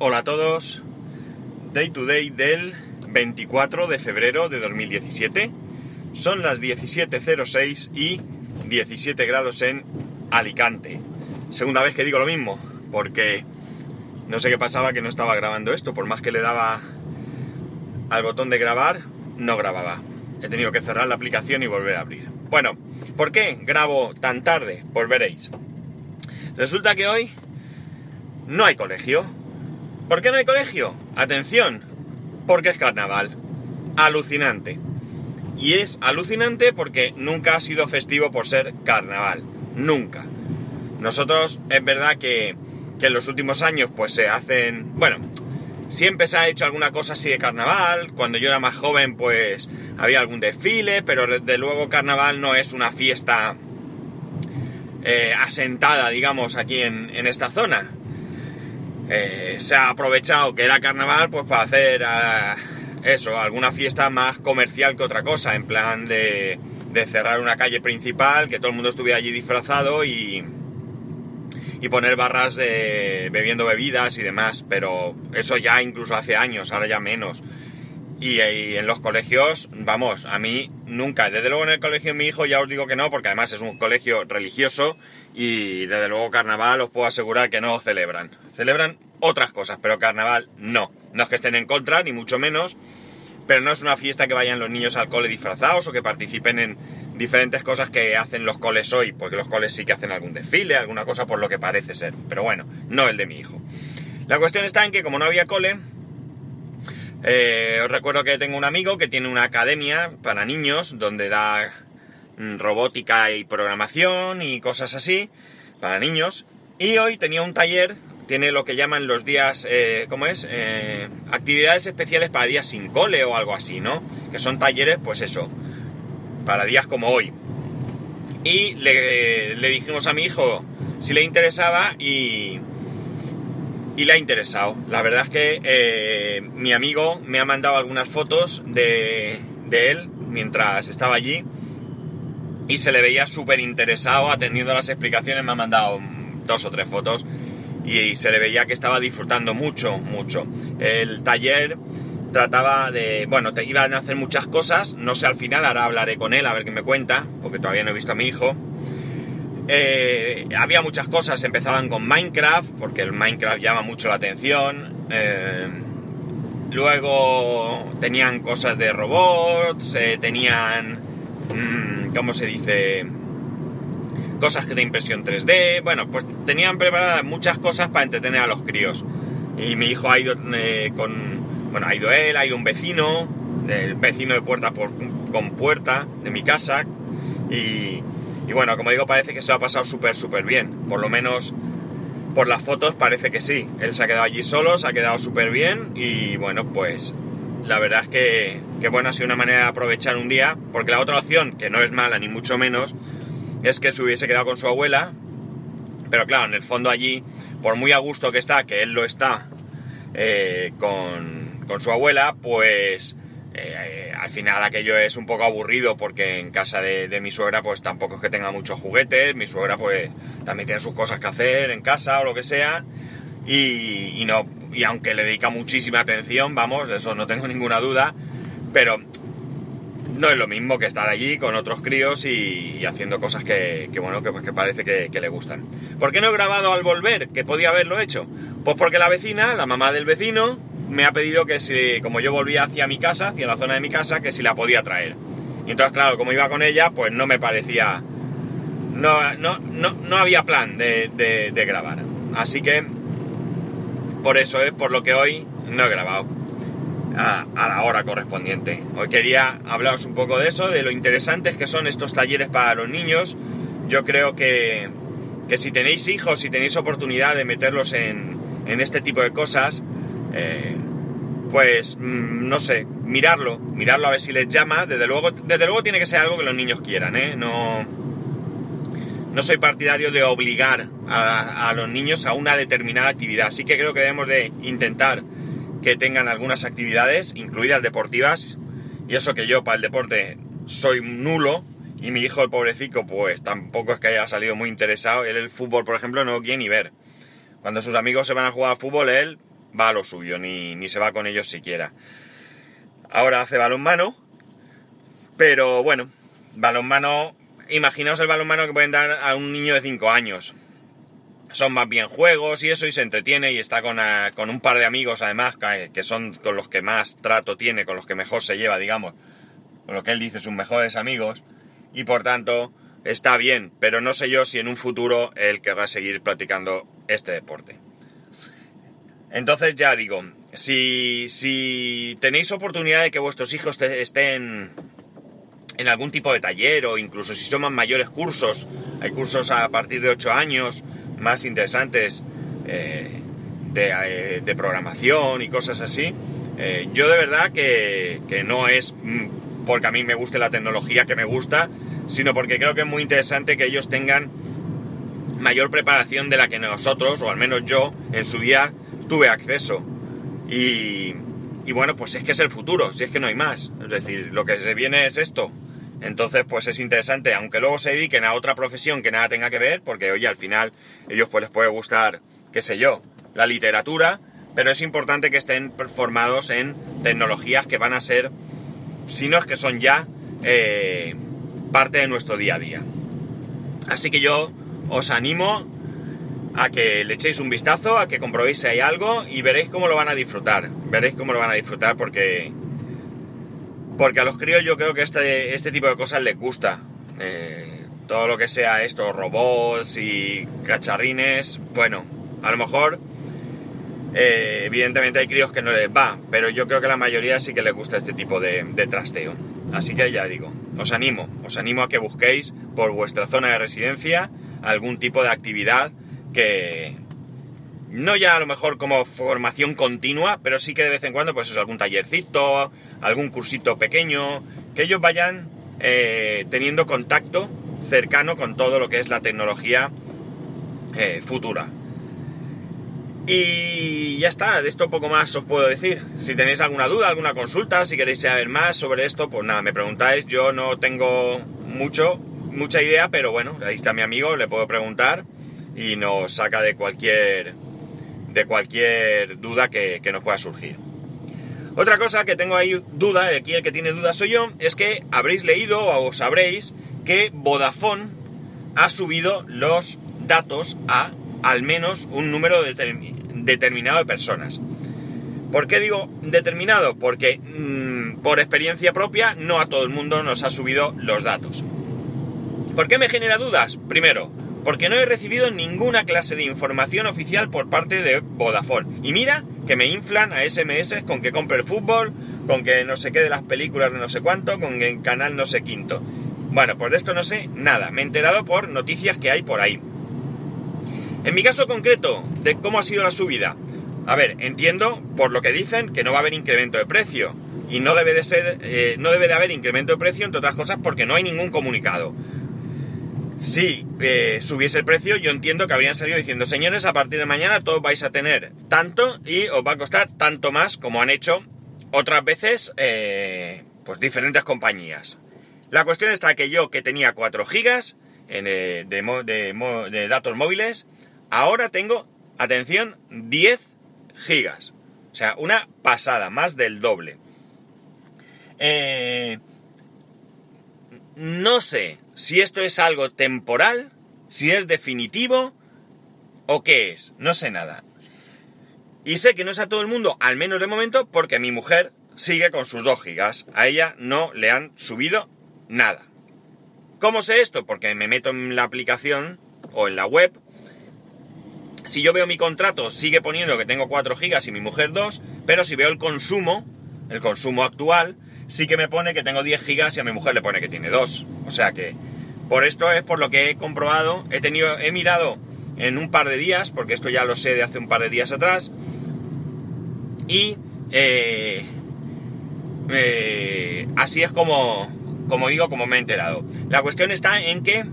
Hola a todos. Day to day del 24 de febrero de 2017. Son las 17.06 y 17 grados en Alicante. Segunda vez que digo lo mismo, porque no sé qué pasaba que no estaba grabando esto. Por más que le daba al botón de grabar, no grababa. He tenido que cerrar la aplicación y volver a abrir. Bueno, ¿por qué grabo tan tarde? Pues veréis. Resulta que hoy no hay colegio. ¿Por qué no hay colegio? Atención, porque es carnaval. Alucinante. Y es alucinante porque nunca ha sido festivo por ser carnaval. Nunca. Nosotros es verdad que, que en los últimos años pues se hacen... Bueno, siempre se ha hecho alguna cosa así de carnaval. Cuando yo era más joven pues había algún desfile, pero desde luego carnaval no es una fiesta eh, asentada, digamos, aquí en, en esta zona. Eh, se ha aprovechado que era carnaval pues para hacer ah, eso, alguna fiesta más comercial que otra cosa, en plan de, de, cerrar una calle principal, que todo el mundo estuviera allí disfrazado y, y poner barras de bebiendo bebidas y demás, pero eso ya incluso hace años, ahora ya menos. Y, y, en los colegios, vamos, a mí nunca, desde luego en el colegio de mi hijo ya os digo que no, porque además es un colegio religioso y desde luego carnaval os puedo asegurar que no celebran. Celebran otras cosas, pero carnaval no. No es que estén en contra, ni mucho menos, pero no es una fiesta que vayan los niños al cole disfrazados o que participen en diferentes cosas que hacen los coles hoy, porque los coles sí que hacen algún desfile, alguna cosa por lo que parece ser, pero bueno, no el de mi hijo. La cuestión está en que como no había cole, eh, os recuerdo que tengo un amigo que tiene una academia para niños donde da mm, robótica y programación y cosas así para niños. Y hoy tenía un taller, tiene lo que llaman los días, eh, ¿cómo es? Eh, actividades especiales para días sin cole o algo así, ¿no? Que son talleres, pues eso, para días como hoy. Y le, le dijimos a mi hijo si le interesaba y, y le ha interesado. La verdad es que eh, mi amigo me ha mandado algunas fotos de, de él mientras estaba allí y se le veía súper interesado atendiendo las explicaciones. Me ha mandado dos o tres fotos y, se le veía que estaba disfrutando mucho, mucho. El taller trataba de, bueno, te iban a hacer muchas cosas, no sé al final, ahora hablaré con él a ver qué me cuenta, porque todavía no he visto a mi hijo. Eh, había muchas cosas, empezaban con Minecraft, porque el Minecraft llama mucho la atención. Eh, luego tenían cosas de robots, eh, tenían, mmm, ¿cómo se dice? Cosas de impresión 3D. Bueno, pues tenían preparadas muchas cosas para entretener a los críos. Y mi hijo ha ido con, bueno, ha ido él, ha ido un vecino, del vecino de puerta por, con puerta de mi casa. Y, y bueno, como digo, parece que se lo ha pasado súper, súper bien. Por lo menos por las fotos parece que sí. Él se ha quedado allí solo, se ha quedado súper bien y bueno, pues la verdad es que, que bueno, ha sido una manera de aprovechar un día, porque la otra opción, que no es mala ni mucho menos, es que se hubiese quedado con su abuela, pero claro, en el fondo allí, por muy a gusto que está, que él lo está eh, con, con su abuela, pues eh, al final aquello es un poco aburrido porque en casa de, mi suegra pues tampoco es que tenga muchos juguetes, mi suegra pues también tiene sus cosas que hacer en casa o lo que sea y, no y aunque le dedica muchísima atención, vamos, eso no tengo ninguna duda, pero no es lo mismo que estar allí con otros críos y, haciendo cosas que, que bueno, que, pues, que parece que, que, le gustan. ¿Por qué no he grabado al volver? Que podía haberlo hecho. Pues porque la vecina, la mamá del vecino, me ha pedido que si, como yo volvía hacia mi casa, hacia la zona de mi casa, que si la podía traer. Y entonces, claro, como iba con ella, pues no me parecía... No, no, no, no había plan de, de, grabar. Así que, por eso es por lo que hoy no he grabado a, a, la hora correspondiente. Hoy quería hablaros un poco de eso, de lo interesantes que son estos talleres para los niños. Yo creo que, que si tenéis hijos, si tenéis oportunidad de meterlos en, en este tipo de cosas, eh, pues mmm, no sé, mirarlo, mirarlo a ver si les llama. Desde luego, desde luego tiene que ser algo que los niños quieran, ¿eh? No, no soy partidario de obligar a, los niños a una determinada actividad. Sí que creo que debemos de intentar que tengan algunas actividades, incluidas deportivas. Y eso que yo para el deporte soy nulo. Y mi hijo, el pobrecito, pues tampoco es que haya salido muy interesado. Él el fútbol, por ejemplo, no quiere ni ver. Cuando sus amigos se van a jugar al fútbol, él va a lo suyo, ni, ni se va con ellos siquiera. Ahora hace balonmano, pero bueno, balonmano, imaginaos el balonmano que pueden dar a un niño de 5 años. Son más bien juegos y eso, y se entretiene y está con, con un par de amigos además, que son con los que más trato tiene, con los que mejor se lleva, digamos, con lo que él dice, sus mejores amigos, y por tanto está bien, pero no sé yo si en un futuro él querrá seguir practicando este deporte. Entonces ya digo, si, si tenéis oportunidad de que vuestros hijos estén en algún tipo de taller o incluso si son más mayores cursos, hay cursos a partir de 8 años más interesantes eh, eh, de, programación y cosas así, eh, yo de verdad que, que no es mm, porque a mí me guste la tecnología que me gusta, sino porque creo que es muy interesante que ellos tengan mayor preparación de la que nosotros, o al menos yo, en su día tuve acceso. Y, y bueno, pues es que es el futuro, si es que no hay más. Es decir, lo que se viene es esto. Entonces, pues es interesante, aunque luego se dediquen a otra profesión que nada tenga que ver, porque oye, al final ellos pues les puede gustar, qué sé yo, la literatura, pero es importante que estén formados en tecnologías que van a ser si no es que son ya eh, parte de nuestro día a día. Así que yo os animo a que le echéis un vistazo, a que comprobéis si hay algo y veréis cómo lo van a disfrutar. Veréis cómo lo van a disfrutar porque porque a los críos yo creo que este, este tipo de cosas les gusta. Eh, todo lo que sea esto, robots y cacharrines, bueno, a lo mejor eh, evidentemente hay críos que no les va, pero yo creo que la mayoría sí que les gusta este tipo de, trasteo. Así que ya digo, os animo, os animo a que busquéis por vuestra zona de residencia algún tipo de actividad que no ya a lo mejor como formación continua, pero sí que de vez en cuando pues es algún tallercito, algún cursito pequeño, que ellos vayan eh, teniendo contacto cercano con todo lo que es la tecnología eh, futura. Y ya está, de esto poco más os puedo decir. Si tenéis alguna duda, alguna consulta, si queréis saber más sobre esto, pues nada, me preguntáis. Yo no tengo mucho, mucha idea, pero bueno, ahí está mi amigo, le puedo preguntar y nos saca de cualquier, de cualquier duda que, que nos pueda surgir. Otra cosa que tengo ahí duda, aquí el que tiene duda soy yo, es que habréis leído o sabréis que Vodafone ha subido los datos a al menos un número determinado de personas. ¿Por qué digo determinado? Porque mm, por experiencia propia no a todo el mundo nos ha subido los datos. ¿Por qué me genera dudas? Primero, porque no he recibido ninguna clase de información oficial por parte de Vodafone. Y mira que me inflan a SMS con que compre el fútbol, con que no sé qué de las películas de no sé cuánto, con el canal no sé quinto. Bueno, pues de esto no sé nada. Me he enterado por noticias que hay por ahí. En mi caso concreto, de cómo ha sido la subida. A ver, entiendo por lo que dicen que no va a haber incremento de precio. Y no debe de ser, eh, no debe de haber incremento de precio, entre otras cosas, porque no hay ningún comunicado. Si eh, subiese el precio, yo entiendo que habrían salido diciendo, señores, a partir de mañana todos vais a tener tanto y os va a costar tanto más como han hecho otras veces, eh, pues diferentes compañías. La cuestión está que yo, que tenía 4 gigas de, de datos móviles, Ahora tengo, atención, 10 gigas. O sea, una pasada, más del doble. Eh, no sé si esto es algo temporal, si es definitivo o qué es. No sé nada. Y sé que no es a todo el mundo, al menos de momento, porque mi mujer sigue con sus 2 gigas. A ella no le han subido nada. ¿Cómo sé esto? Porque me meto en la aplicación o en la web si yo veo mi contrato, sigue poniendo que tengo 4 gigas y mi mujer 2, pero si veo el consumo, el consumo actual, sí que me pone que tengo 10 gigas y a mi mujer le pone que tiene 2. O sea que, por esto es por lo que he comprobado, he tenido, he mirado en un par de días, porque esto ya lo sé de hace un par de días atrás, y eh, eh, así es como, como digo, como me he enterado. La cuestión está en que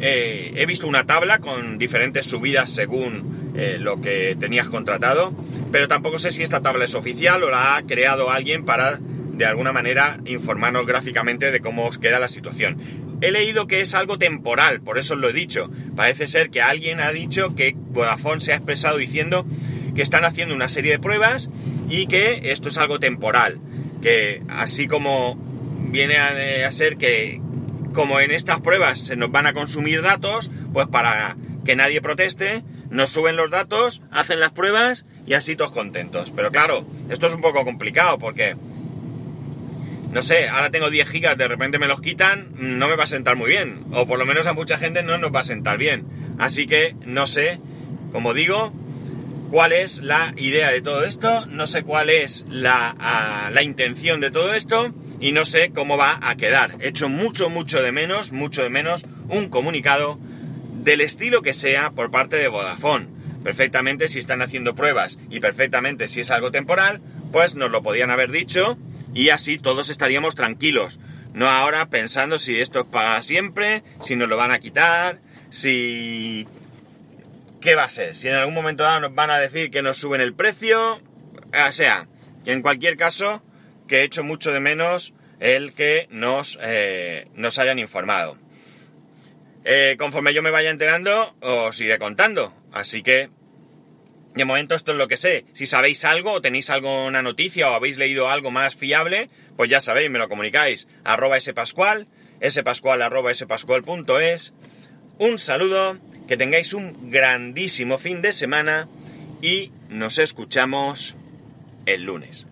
eh, he visto una tabla con diferentes subidas según eh, lo que tenías contratado, pero tampoco sé si esta tabla es oficial o la ha creado alguien para de alguna manera informarnos gráficamente de cómo os queda la situación. He leído que es algo temporal, por eso os lo he dicho. Parece ser que alguien ha dicho que Vodafone se ha expresado diciendo que están haciendo una serie de pruebas y que esto es algo temporal, que así como viene a, ser que como en estas pruebas se nos van a consumir datos, pues para que nadie proteste, nos suben los datos, hacen las pruebas y así todos contentos. Pero claro, esto es un poco complicado porque, no sé, ahora tengo 10 gigas, de repente me los quitan, no me va a sentar muy bien. O por lo menos a mucha gente no nos va a sentar bien. Así que no sé, como digo, cuál es la idea de todo esto, no sé cuál es la, la, intención de todo esto y no sé cómo va a quedar. He hecho mucho, mucho de menos, mucho de menos un comunicado del estilo que sea por parte de Vodafone. Perfectamente si están haciendo pruebas y perfectamente si es algo temporal, pues nos lo podían haber dicho y así todos estaríamos tranquilos. No ahora pensando si esto es para siempre, si nos lo van a quitar, si ¿qué va a ser? Si en algún momento dado nos van a decir que nos suben el precio, o sea, que en cualquier caso, que he hecho mucho de menos el que nos, eh, nos hayan informado. Eh, conforme yo me vaya enterando, os iré contando. Así que, de momento esto es lo que sé. Si sabéis algo o tenéis alguna noticia o habéis leído algo más fiable, pues ya sabéis, me lo comunicáis. Arroba spascual, spascual arroba spascual.es. Un saludo que tengáis un grandísimo fin de semana y nos escuchamos el lunes.